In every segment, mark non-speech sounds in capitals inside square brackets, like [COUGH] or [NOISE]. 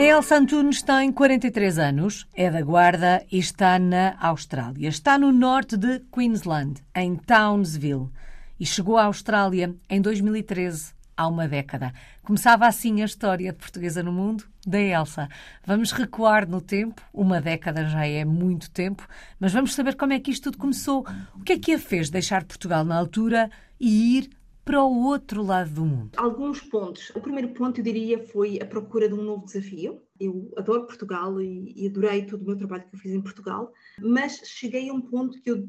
A Elsa Antunes tem 43 anos, é da Guarda e está na Austrália. Está no norte de Queensland, em Townsville, e chegou à Austrália em 2013, há uma década. Começava assim a história de portuguesa no mundo da Elsa. Vamos recuar no tempo, uma década já é muito tempo, mas vamos saber como é que isto tudo começou. O que é que a fez deixar Portugal na altura e ir para o outro lado do mundo? Alguns pontos. O primeiro ponto, eu diria, foi a procura de um novo desafio. Eu adoro Portugal e, adorei todo o meu trabalho que eu fiz em Portugal, mas cheguei a um ponto que eu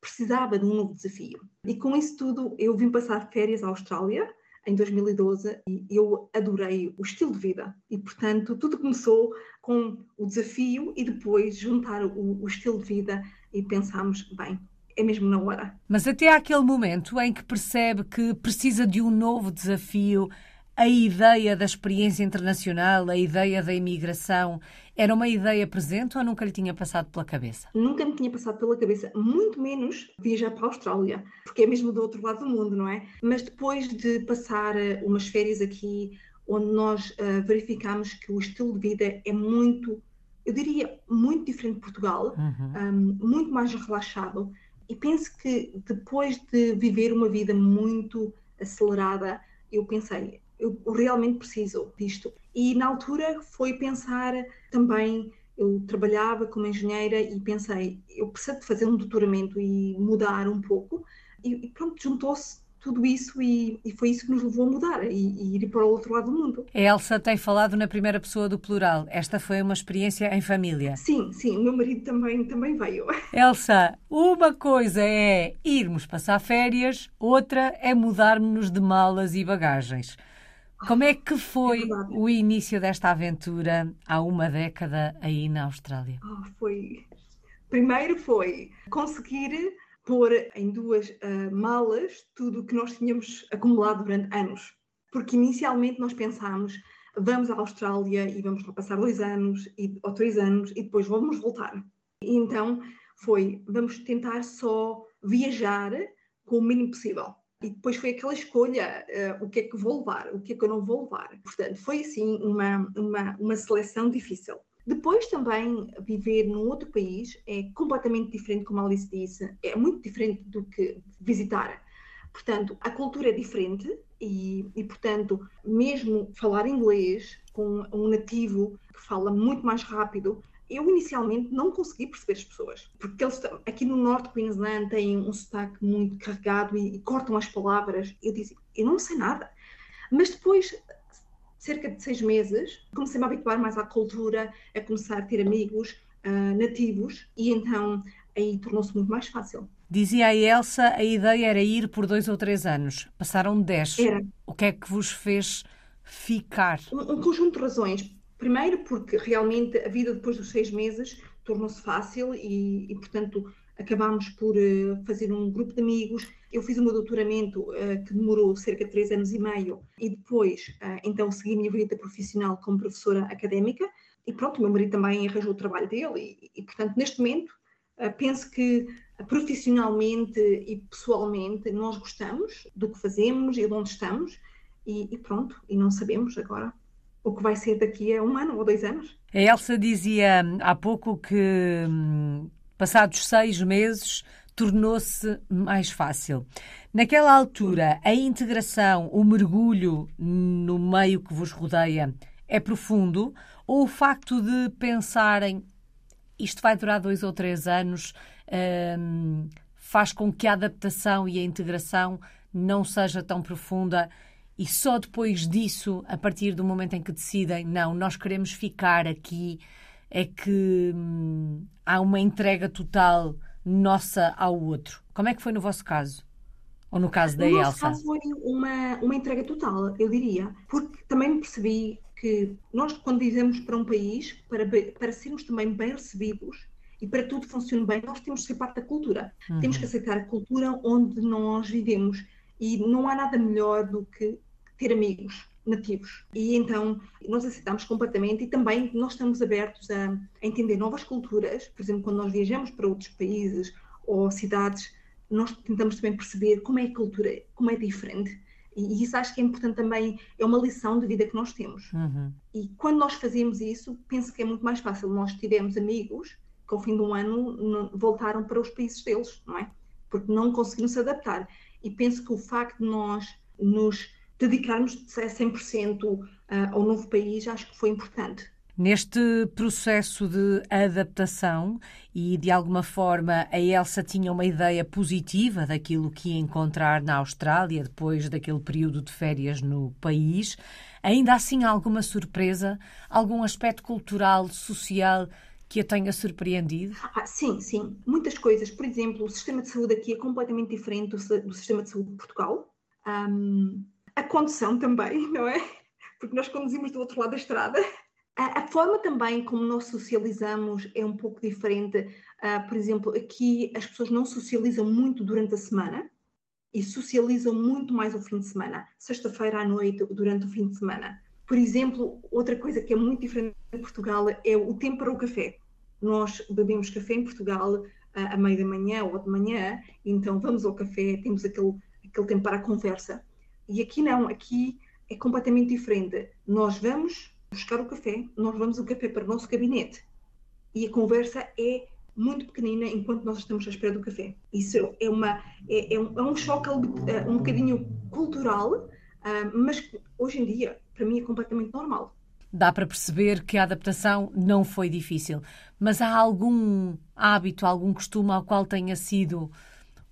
precisava de um novo desafio. E com isso tudo, eu vim passar férias à Austrália em 2012 e eu adorei o estilo de vida. E, portanto, tudo começou com o desafio e depois juntar o, o estilo de vida e pensámos, bem, é mesmo na hora. Mas até aquele momento em que percebe que precisa de um novo desafio, a ideia da experiência internacional, a ideia da imigração, era uma ideia presente ou nunca lhe tinha passado pela cabeça? Nunca me tinha passado pela cabeça, muito menos viajar para a Austrália, porque é mesmo do outro lado do mundo, não é? Mas depois de passar eh, umas férias aqui, onde nós uh, verificamos que o estilo de vida é muito, eu diria, muito diferente de Portugal, uhum. um, muito mais relaxado, e penso que depois de viver uma vida muito acelerada, eu pensei, eu realmente preciso disto. E na altura foi pensar também, eu trabalhava como engenheira e pensei, eu preciso de fazer um doutoramento e mudar um pouco. E, e pronto, juntou-se tudo isso e, e, foi isso que nos levou a mudar e, e, ir para o outro lado do mundo. A Elsa tem falado na primeira pessoa do plural. Esta foi uma experiência em família. Sim, sim, o meu marido também, também veio. [LAUGHS] Elsa, uma coisa é irmos passar férias, outra é mudarmos-nos de malas e bagagens. Como é que foi é o início desta aventura há uma década aí na Austrália? Oh, foi. Primeiro foi conseguir pôr em duas uh, malas tudo o que nós tínhamos acumulado durante anos. Porque inicialmente nós pensámos, vamos à Austrália e vamos lá passar dois anos e, ou três anos e depois vamos voltar. E então foi, vamos tentar só viajar com o mínimo possível. E depois foi aquela escolha, uh, o que é que vou levar, o que é que eu não vou levar. Portanto, foi assim uma, uma, uma seleção difícil. Depois também viver num outro país é completamente diferente, como a Alice disse, é muito diferente do que visitar. Portanto, a cultura é diferente e, e, portanto, mesmo falar inglês com um nativo que fala muito mais rápido, eu inicialmente não consegui perceber as pessoas, porque eles aqui no norte de Queensland têm um sotaque muito carregado e, e cortam as palavras. Eu disse, eu não sei nada. Mas depois, cerca de seis meses, comecei-me a habituar mais à cultura, a começar a ter amigos uh, nativos e então aí tornou-se muito mais fácil. Dizia a Elsa, a ideia era ir por dois ou três anos. Passaram dez. Era. O que é que vos fez ficar? Um, um conjunto de razões. Primeiro, porque realmente a vida depois dos seis meses tornou-se fácil e, e, portanto, acabámos por uh, fazer um grupo de amigos. Eu fiz o meu doutoramento uh, que demorou cerca de três anos e meio e depois, uh, então, segui a minha vida profissional como professora académica e pronto, o meu marido também arranjou o trabalho dele e, e portanto, neste momento, penso que profissionalmente e pessoalmente nós gostamos do que fazemos e de onde estamos e, e pronto, e não sabemos agora o que vai ser daqui a um ano ou dois anos. A Elsa dizia há pouco que, hum, passados seis meses, tornou-se mais fácil. Naquela altura, a integração, o mergulho no meio que vos rodeia é profundo ou o facto de pensarem isto vai durar dois ou três anos hum, faz com que a adaptação e a integração não seja tão profunda e só depois disso, a partir do momento em que decidem, não, nós queremos ficar aqui, é que hum, há uma entrega total nossa ao outro. Como é que foi no vosso caso? Ou no caso da no Elsa? No nosso caso foi uma, uma entrega total, eu diria, porque também percebi que nós, quando vivemos para um país, para, para sermos também bem recebidos e para tudo funcionar bem, nós temos que ser parte da cultura. Uhum. Temos que aceitar a cultura onde nós vivemos. E não há nada melhor do que ter amigos nativos. E então nós aceitamos completamente e também nós estamos abertos a, a, entender novas culturas. Por exemplo, quando nós viajamos para outros países ou cidades, nós tentamos também perceber como é a cultura, como é diferente. E isso acho que é importante também, é uma lição de vida que nós temos. Uhum. E quando nós fazemos isso, penso que é muito mais fácil. Nós tivemos amigos que ao fim de um ano voltaram para os países deles, não é? Porque não conseguiram se adaptar. E penso que o facto de nós nos dedicarmos 100% ao novo país, acho que foi importante. Neste processo de adaptação, e de alguma forma a Elsa tinha uma ideia positiva daquilo que ia encontrar na Austrália depois daquele período de férias no país, ainda assim alguma surpresa, algum aspecto cultural, social que a tenha surpreendido? Ah, sim, sim, muitas coisas. Por exemplo, o sistema de saúde aqui é completamente diferente do, do sistema de saúde de Portugal. Um, a condução também, não é? Porque nós conduzimos do outro lado da estrada a, a, forma também como nós socializamos é um pouco diferente. Uh, por exemplo, aqui as pessoas não socializam muito durante a semana e socializam muito mais ao fim de semana, sexta-feira à noite, durante o fim de semana. Por exemplo, outra coisa que é muito diferente em Portugal é o tempo para o café. Nós bebemos café em Portugal à meia da manhã ou de manhã, então vamos ao café, temos aquele, aquele tempo para a conversa. E aqui não, aqui é completamente diferente. Nós vamos buscar o café, nós vamos o café para o nosso gabinete e a conversa é muito pequenina enquanto nós estamos à espera do café. Isso é, uma, é, é, um, é um, choque eh, um bocadinho cultural, uh, mas hoje em dia, para mim, é completamente normal. Dá para perceber que a adaptação não foi difícil, mas há algum hábito, algum costume ao qual tenha sido.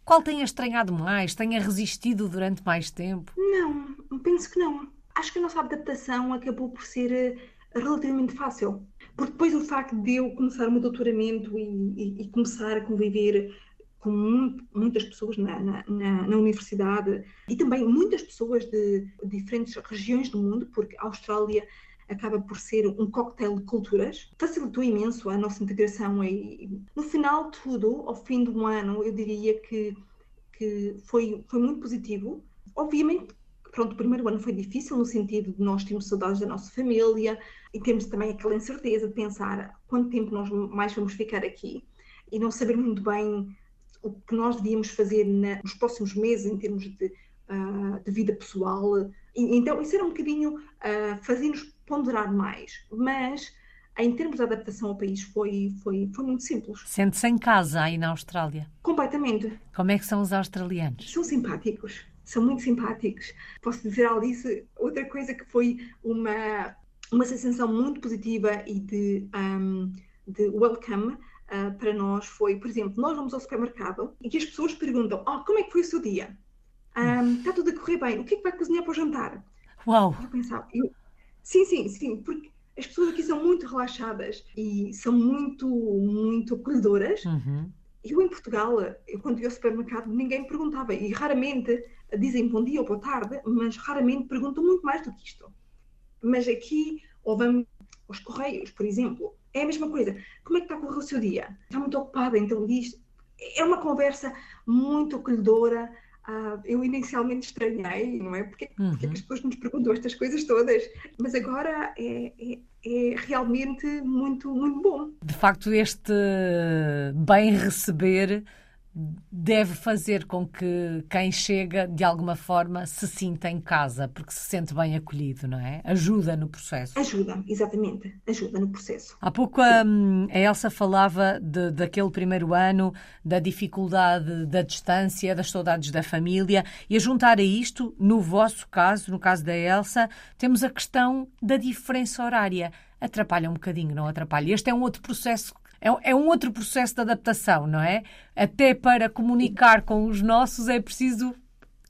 Qual tenha estranhado mais, tenha resistido durante mais tempo? Não, penso que não acho que a nossa adaptação acabou por ser eh, relativamente fácil. Porque depois o facto de eu começar o meu doutoramento e, e, e começar a conviver com muito, muitas pessoas na, na, na, universidade e também muitas pessoas de diferentes regiões do mundo, porque a Austrália acaba por ser um coquetel de culturas, facilitou imenso a nossa integração e no final de tudo, ao fim um ano, eu diria que, que foi, foi muito positivo. Obviamente pronto, o primeiro ano foi difícil no sentido de nós termos saudades da nossa família e temos também aquela incerteza de pensar quanto tempo nós mais vamos ficar aqui e não saber muito bem o que nós devíamos fazer na, nos próximos meses em termos de, uh, de vida pessoal. E, então, isso era um bocadinho uh, fazer-nos ponderar mais, mas em termos de adaptação ao país foi, foi, foi muito simples. Sente-se em casa aí na Austrália? Completamente. Como é que são os australianos? São simpáticos são muito simpáticos. Posso dizer, Alice, outra coisa que foi uma, uma sensação muito positiva e de, um, de welcome uh, para nós foi, por exemplo, nós vamos ao supermercado e as pessoas perguntam: oh, como é que foi o seu dia? Um, está tudo a correr bem? O que é que vai cozinhar para o jantar? Uau! Eu pensava, eu, sim, sim, sim, porque as pessoas aqui são muito relaxadas e são muito, muito acolhedoras. Uhum. Eu em Portugal, eu, quando ia ao supermercado, ninguém me perguntava e raramente dizem bom dia ou boa tarde, mas raramente perguntam muito mais do que isto. Mas aqui, ou vamos aos correios, por exemplo, é a mesma coisa. Como é que está a correr o seu dia? Está muito ocupada, então diz. É uma conversa muito acolhedora. Uh, eu inicialmente estranhei, não é? Porque, uhum. porque que as pessoas nos perguntam estas coisas todas? Mas agora é, é, é realmente muito, muito bom. De facto, este bem receber deve fazer com que quem chega, de alguma forma, se sinta em casa, porque se sente bem acolhido, não é? Ajuda no processo. Ajuda, exatamente. Ajuda no processo. Há pouco a, hum, a Elsa falava de, daquele primeiro ano, da dificuldade da distância, das saudades da família, e a juntar a isto, no vosso caso, no caso da Elsa, temos a questão da diferença horária. Atrapalha um bocadinho, não atrapalha? Este é um outro processo é, é um outro processo de adaptação, não é? Até para comunicar com os nossos é preciso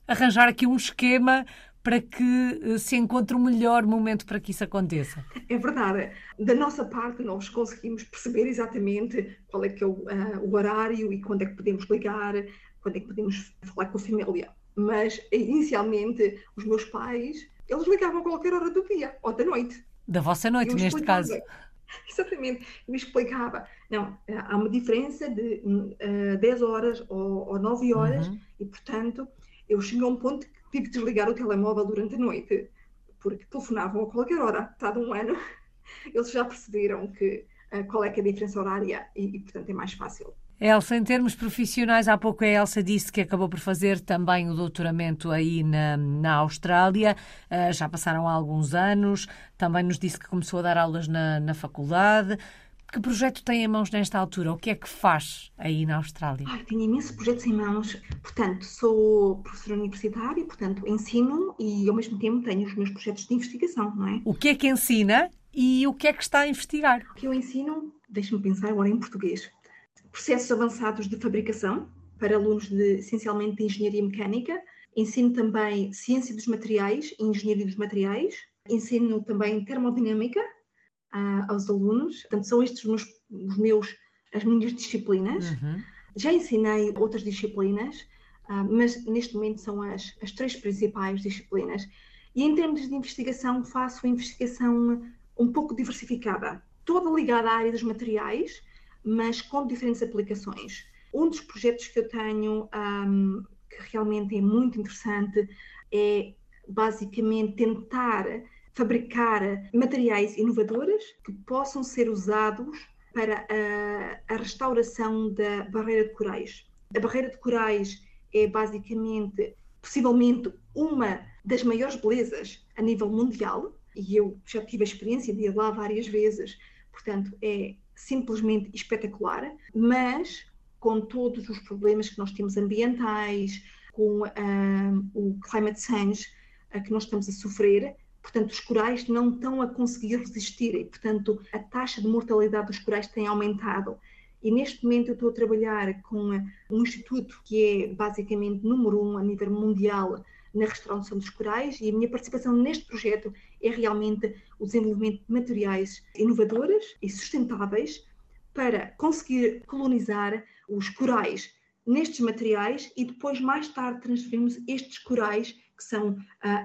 arranjar aqui um esquema para que eh, se encontre o melhor momento para que isso aconteça. É verdade. Da nossa parte, nós conseguimos perceber exatamente qual é que é o, uh, o, horário e quando é que podemos ligar, quando é que podemos falar com a família. Mas, inicialmente, os meus pais, eles ligavam a qualquer hora do dia ou da noite. Da vossa noite, neste caso. [LAUGHS] Exatamente. Eu explicava. Não, há uma diferença de uh, eh, 10 horas ou, ou 9 horas uhum. e, portanto, eu cheguei a um ponto que tive que desligar o telemóvel durante a noite, porque telefonavam a qualquer hora. De um ano, [LAUGHS] eles já perceberam que uh, qual é que é a diferença horária e, e, portanto, é mais fácil. Elsa, em termos profissionais, há pouco a Elsa disse que acabou por fazer também o doutoramento aí na, na Austrália. Uh, já passaram alguns anos. Também nos disse que começou a dar aulas na, na faculdade. Que projeto tem em mãos nesta altura? O que é que faz aí na Austrália? Ai, tenho imensos projetos em mãos. Portanto, sou professora universitária, portanto, ensino e ao mesmo tempo tenho os meus projetos de investigação, não é? O que é que ensina e o que é que está a investigar? O que eu ensino, deixe-me pensar agora em português. Processos avançados de fabricação para alunos de, essencialmente de engenharia mecânica. Ensino também ciência dos materiais e engenharia dos materiais. Ensino também termodinâmica aos alunos. Portanto, são estes os meus, os meus as minhas disciplinas. Uhum. Já ensinei outras disciplinas, uh, mas neste momento são as, as três principais disciplinas. E em termos de investigação, faço investigação um pouco diversificada, toda ligada à área dos materiais, mas com diferentes aplicações. Um dos projetos que eu tenho, um, que realmente é muito interessante, é basicamente tentar fabricar materiais inovadores que possam ser usados para a, a restauração da barreira de corais. A barreira de corais é basicamente, possivelmente, uma das maiores belezas a nível mundial, e eu já tive a experiência de ir lá várias vezes, portanto, é simplesmente espetacular, mas com todos os problemas que nós temos ambientais, com uh, o climate change uh, que nós estamos a sofrer, Portanto, os corais não estão a conseguir resistir e, portanto, a taxa de mortalidade dos corais tem aumentado. E neste momento eu estou a trabalhar com um instituto que é basicamente número um a nível mundial na restauração dos corais e a minha participação neste projeto é realmente o desenvolvimento de materiais inovadores e sustentáveis para conseguir colonizar os corais nestes materiais e depois mais tarde transferirmos estes corais que são uh,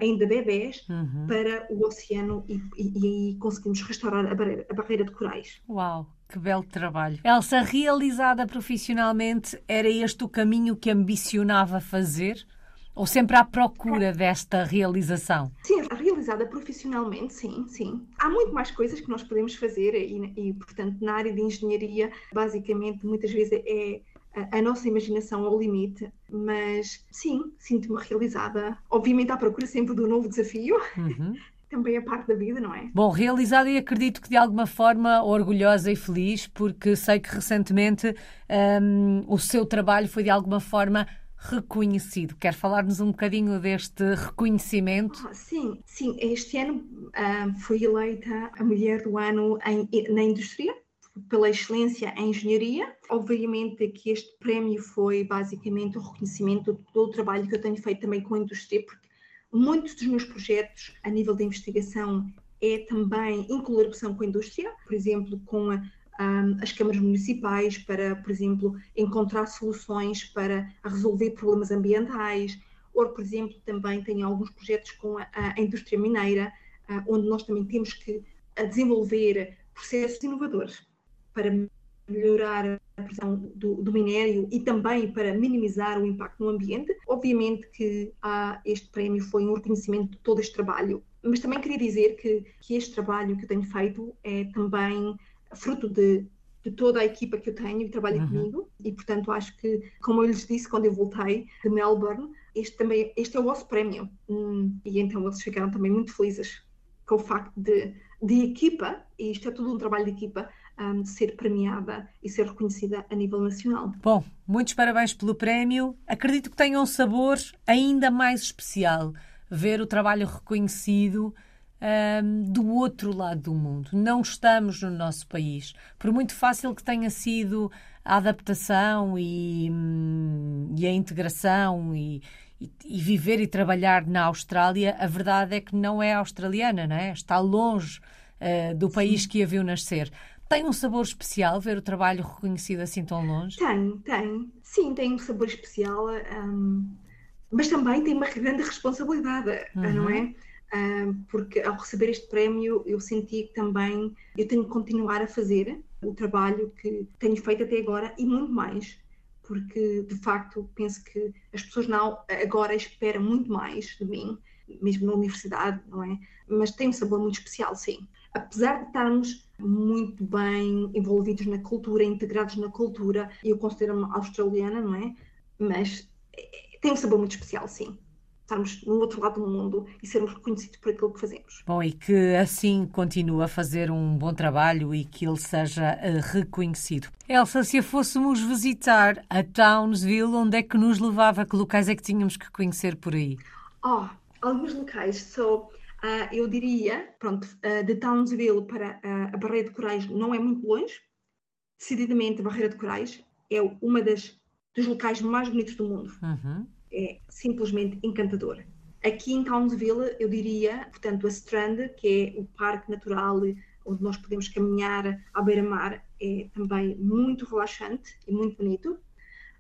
ainda bebés uhum. para o oceano e, e, e conseguimos restaurar a barreira, a barreira de corais. Uau! Que belo trabalho. Elsa, realizada profissionalmente, era este o caminho que ambicionava fazer? Ou sempre à procura desta realização? Sim, realizada profissionalmente, sim, sim. Há muito mais coisas que nós podemos fazer e, e portanto, na área de engenharia, basicamente, muitas vezes é a, nossa imaginação ao limite, mas sim, sinto-me realizada. Obviamente, à procura sempre do novo desafio. Uhum. [LAUGHS] Também é parte da vida, não é? Bom, realizada e acredito que de alguma forma orgulhosa e feliz, porque sei que recentemente um, o seu trabalho foi de alguma forma reconhecido. Quer falar-nos um bocadinho deste reconhecimento? Ah, sim, sim. Este ano uh, fui eleita a Mulher do Ano em, na Indústria pela excelência em engenharia. Obviamente que este prémio foi basicamente o reconhecimento do trabalho que eu tenho feito também com a indústria, porque muitos dos meus projetos a nível de investigação é também em colaboração com a indústria, por exemplo, com a, as câmaras municipais para, por exemplo, encontrar soluções para resolver problemas ambientais, ou, por exemplo, também tenho alguns projetos com a, a indústria mineira, onde nós também temos que desenvolver processos inovadores para melhorar a produção do, do, minério e também para minimizar o impacto no ambiente. Obviamente que ah, este prémio foi um reconhecimento de todo este trabalho, mas também queria dizer que, que este trabalho que eu tenho feito é também fruto de, de toda a equipa que eu tenho e trabalha uhum. comigo e portanto acho que, como eu lhes disse quando eu voltei de Melbourne, este também este é o vosso prémio hum, e então eles ficaram também muito felizes com o facto de, de equipa, e isto é tudo um trabalho de equipa, um, ser premiada e ser reconhecida a nível nacional. Bom, muitos parabéns pelo prémio. Acredito que tenha um sabor ainda mais especial ver o trabalho reconhecido um, do outro lado do mundo. Não estamos no nosso país. Por muito fácil que tenha sido a adaptação e, hum, e a integração e, e, e, viver e trabalhar na Austrália, a verdade é que não é australiana, não é? Está longe uh, do país Sim. que a viu nascer. Tem um sabor especial ver o trabalho reconhecido assim tão longe? Tem, tem. Sim, tem um sabor especial, um, mas também tem uma grande responsabilidade, uhum. não é? Um, porque ao receber este prémio eu senti que também eu tenho que continuar a fazer o trabalho que tenho feito até agora e muito mais, porque de facto penso que as pessoas não agora esperam muito mais de mim mesmo na universidade, não é? Mas tem um sabor muito especial, sim. Apesar de estarmos muito bem envolvidos na cultura, integrados na cultura, eu considero-me australiana, não é? Mas eh, tem um sabor muito especial, sim estarmos no outro lado do mundo e sermos reconhecidos por aquilo que fazemos. Bom, e que assim continue a fazer um bom trabalho e que ele seja uh, reconhecido. Elsa, se a fôssemos visitar a Townsville, onde é que nos levava? Que locais é que tínhamos que conhecer por aí? Oh, alguns locais. So, uh, eu diria, pronto, uh, de Townsville para a Barreira de Corais não é muito longe. Decididamente, a Barreira de Corais é uma das dos locais mais bonitos do mundo. Uhum é simplesmente encantador. Aqui em Townsville, eu diria, portanto, a Strand, que é o parque natural onde nós podemos caminhar à beira-mar, é também muito relaxante e muito bonito.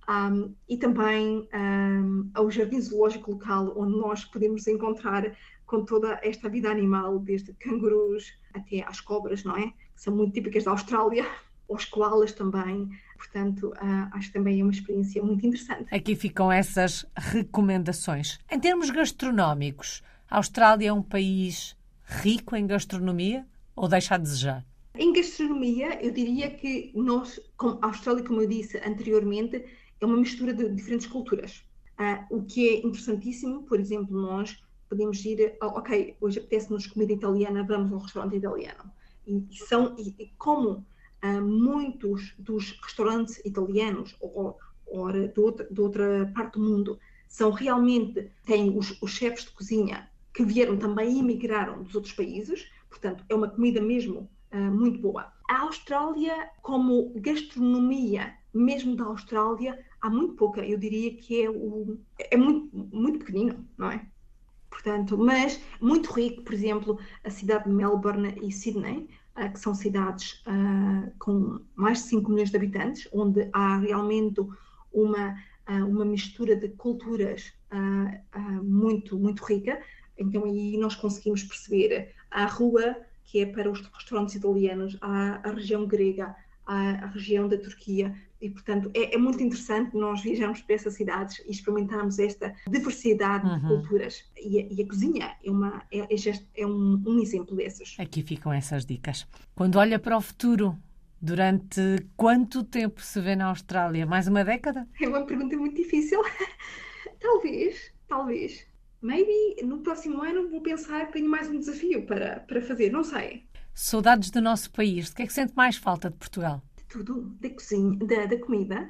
Um, e também um, ao jardim zoológico local, onde nós podemos encontrar com toda esta vida animal, desde cangurus até às cobras, não é? Que são muito típicas da Austrália, [LAUGHS] aos koalas também. Portanto, uh, acho que também é uma experiência muito interessante. Aqui ficam essas recomendações. Em termos gastronómicos, a Austrália é um país rico em gastronomia ou deixa a desejar? Em gastronomia, eu diria que nós, a Austrália, como eu disse anteriormente, é uma mistura de diferentes culturas. Uh, o que é interessantíssimo, por exemplo, nós podemos ir, ok, hoje apetece-nos comida italiana, vamos ao restaurante italiano. E, são, e, e como uh, muitos dos restaurantes italianos ou, ou de, outra, de, outra, parte do mundo são realmente, têm os, os chefes de cozinha que vieram também e emigraram dos outros países, portanto, é uma comida mesmo uh, muito boa. A Austrália, como gastronomia, mesmo da Austrália, há muito pouca, eu diria que é, o, é muito, muito pequenino, não é? Portanto, mas muito rico, por exemplo, a cidade de Melbourne e Sydney uh, que são cidades uh, com mais de 5 milhões de habitantes, onde há realmente uma, uh, uma mistura de culturas muito, muito rica. Então aí nós conseguimos perceber a rua, que é para os restaurantes italianos, a, a região grega, a, a região da Turquia, e, portanto, é, é, muito interessante nós viajarmos para essas cidades e experimentarmos esta diversidade uhum. de culturas. E a, e a, cozinha é, uma, é, é, é um, um exemplo desses. Aqui ficam essas dicas. Quando olha para o futuro, Durante quanto tempo se vê na Austrália? Mais uma década? É uma pergunta muito difícil. [LAUGHS] talvez, talvez. Maybe no próximo ano vou pensar que tenho mais um desafio para, para fazer, não sei. Saudades do nosso país. O que é que sente mais falta de Portugal? Tudo da cozinha, da, da comida,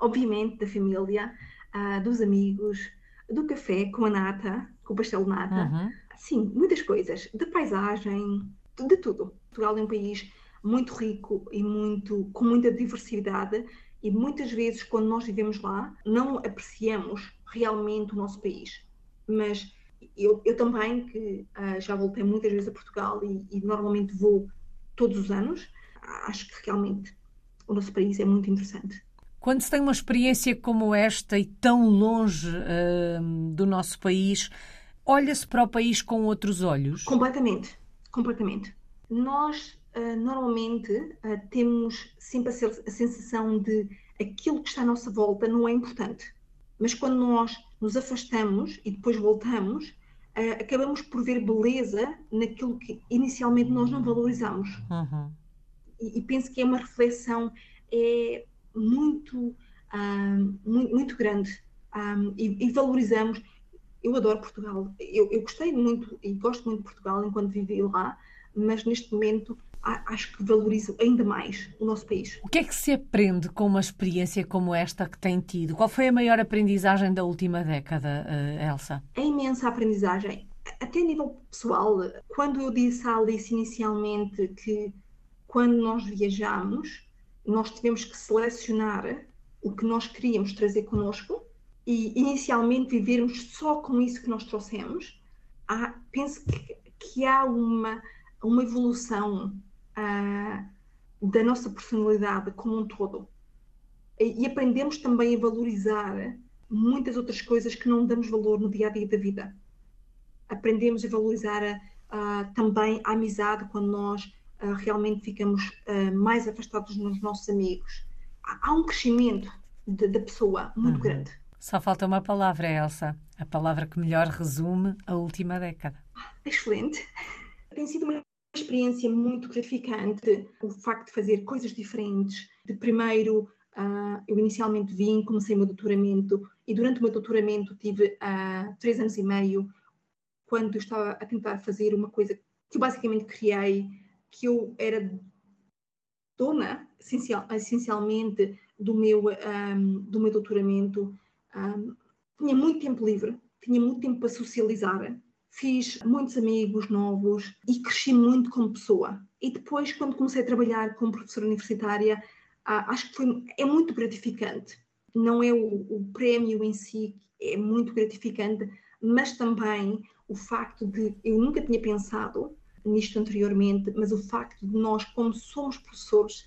obviamente da família, uh, dos amigos, do café com a nata, com o pastel de nata, uhum. sim, muitas coisas, da paisagem, de tudo. Portugal é um país muito rico e muito com muita diversidade e muitas vezes quando nós vivemos lá não apreciamos realmente o nosso país. Mas eu, eu também que uh, já voltei muitas vezes a Portugal e, e normalmente vou todos os anos, acho que realmente o nosso país é muito interessante. Quando se tem uma experiência como esta e tão longe uh, do nosso país, olha-se para o país com outros olhos? Completamente, completamente. Nós uh, normalmente uh, temos sempre a, sensação de aquilo que está à nossa volta não é importante. Mas quando nós nos afastamos e depois voltamos, acabamos por ver beleza naquilo que inicialmente nós não valorizamos. Uhum e, e penso que é uma reflexão é muito, um, ah, muito, muito, grande um, ah, e, e, valorizamos. Eu adoro Portugal, eu, eu, gostei muito e gosto muito de Portugal enquanto vivi lá, mas neste momento acho que valorizo ainda mais o nosso país. O que é que se aprende com uma experiência como esta que tem tido? Qual foi a maior aprendizagem da última década, uh, Elsa? A imensa aprendizagem. Até a nível pessoal, quando eu disse à Alice inicialmente que quando nós viajamos, nós tivemos que selecionar o que nós queríamos trazer connosco e inicialmente vivermos só com isso que nós trouxemos. Há, penso que, que, há uma, uma evolução uh, da nossa personalidade como um todo. E, e aprendemos também a valorizar muitas outras coisas que não damos valor no dia a dia da vida. Aprendemos a valorizar uh, também a amizade quando nós realmente ficamos uh, mais afastados dos nossos amigos. Há, há um crescimento da pessoa muito uhum. grande. Só falta uma palavra, Elsa. A palavra que melhor resume a última década. Excelente. Tem sido uma experiência muito gratificante o facto de fazer coisas diferentes. De primeiro, uh, eu inicialmente vim, comecei o meu doutoramento e durante o meu doutoramento tive uh, três anos e meio quando eu estava a tentar fazer uma coisa que eu basicamente criei, que eu era dona essencial, essencialmente do meu, um, do meu doutoramento. Um, tinha muito tempo livre, tinha muito tempo para socializar, fiz muitos amigos novos e cresci muito como pessoa. E depois, quando comecei a trabalhar como professora universitária, uh, acho que foi, é muito gratificante. Não é o, o prémio em si, é muito gratificante, mas também o facto de eu nunca tinha pensado nisto anteriormente, mas o facto de nós, como somos professores,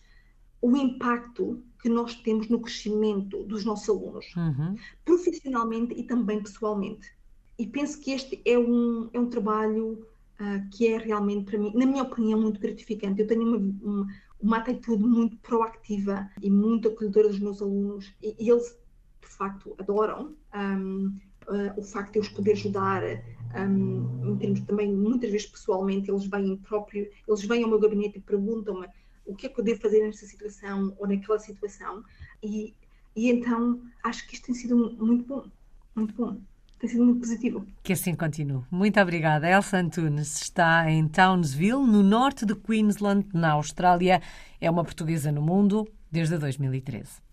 o impacto que nós temos no crescimento dos nossos alunos, uhum. profissionalmente e também pessoalmente. E penso que este é um, é um trabalho uh, que é realmente, para mim, na minha opinião, muito gratificante. Eu tenho uma, uma, uma atitude muito proativa e muito acolhedora dos meus alunos e, e eles, de facto, adoram um, uh, o facto de eu os poder ajudar um, em termos também, muitas vezes pessoalmente, eles vêm próprio, eles vêm ao meu gabinete e perguntam-me o que é que eu devo fazer nesta situação ou naquela situação e, e então acho que isto tem sido muito bom, muito bom. Tem sido muito positivo. Que assim continue. Muito obrigada. Elsa Antunes está em Townsville, no norte de Queensland, na Austrália. É uma portuguesa no mundo desde 2013.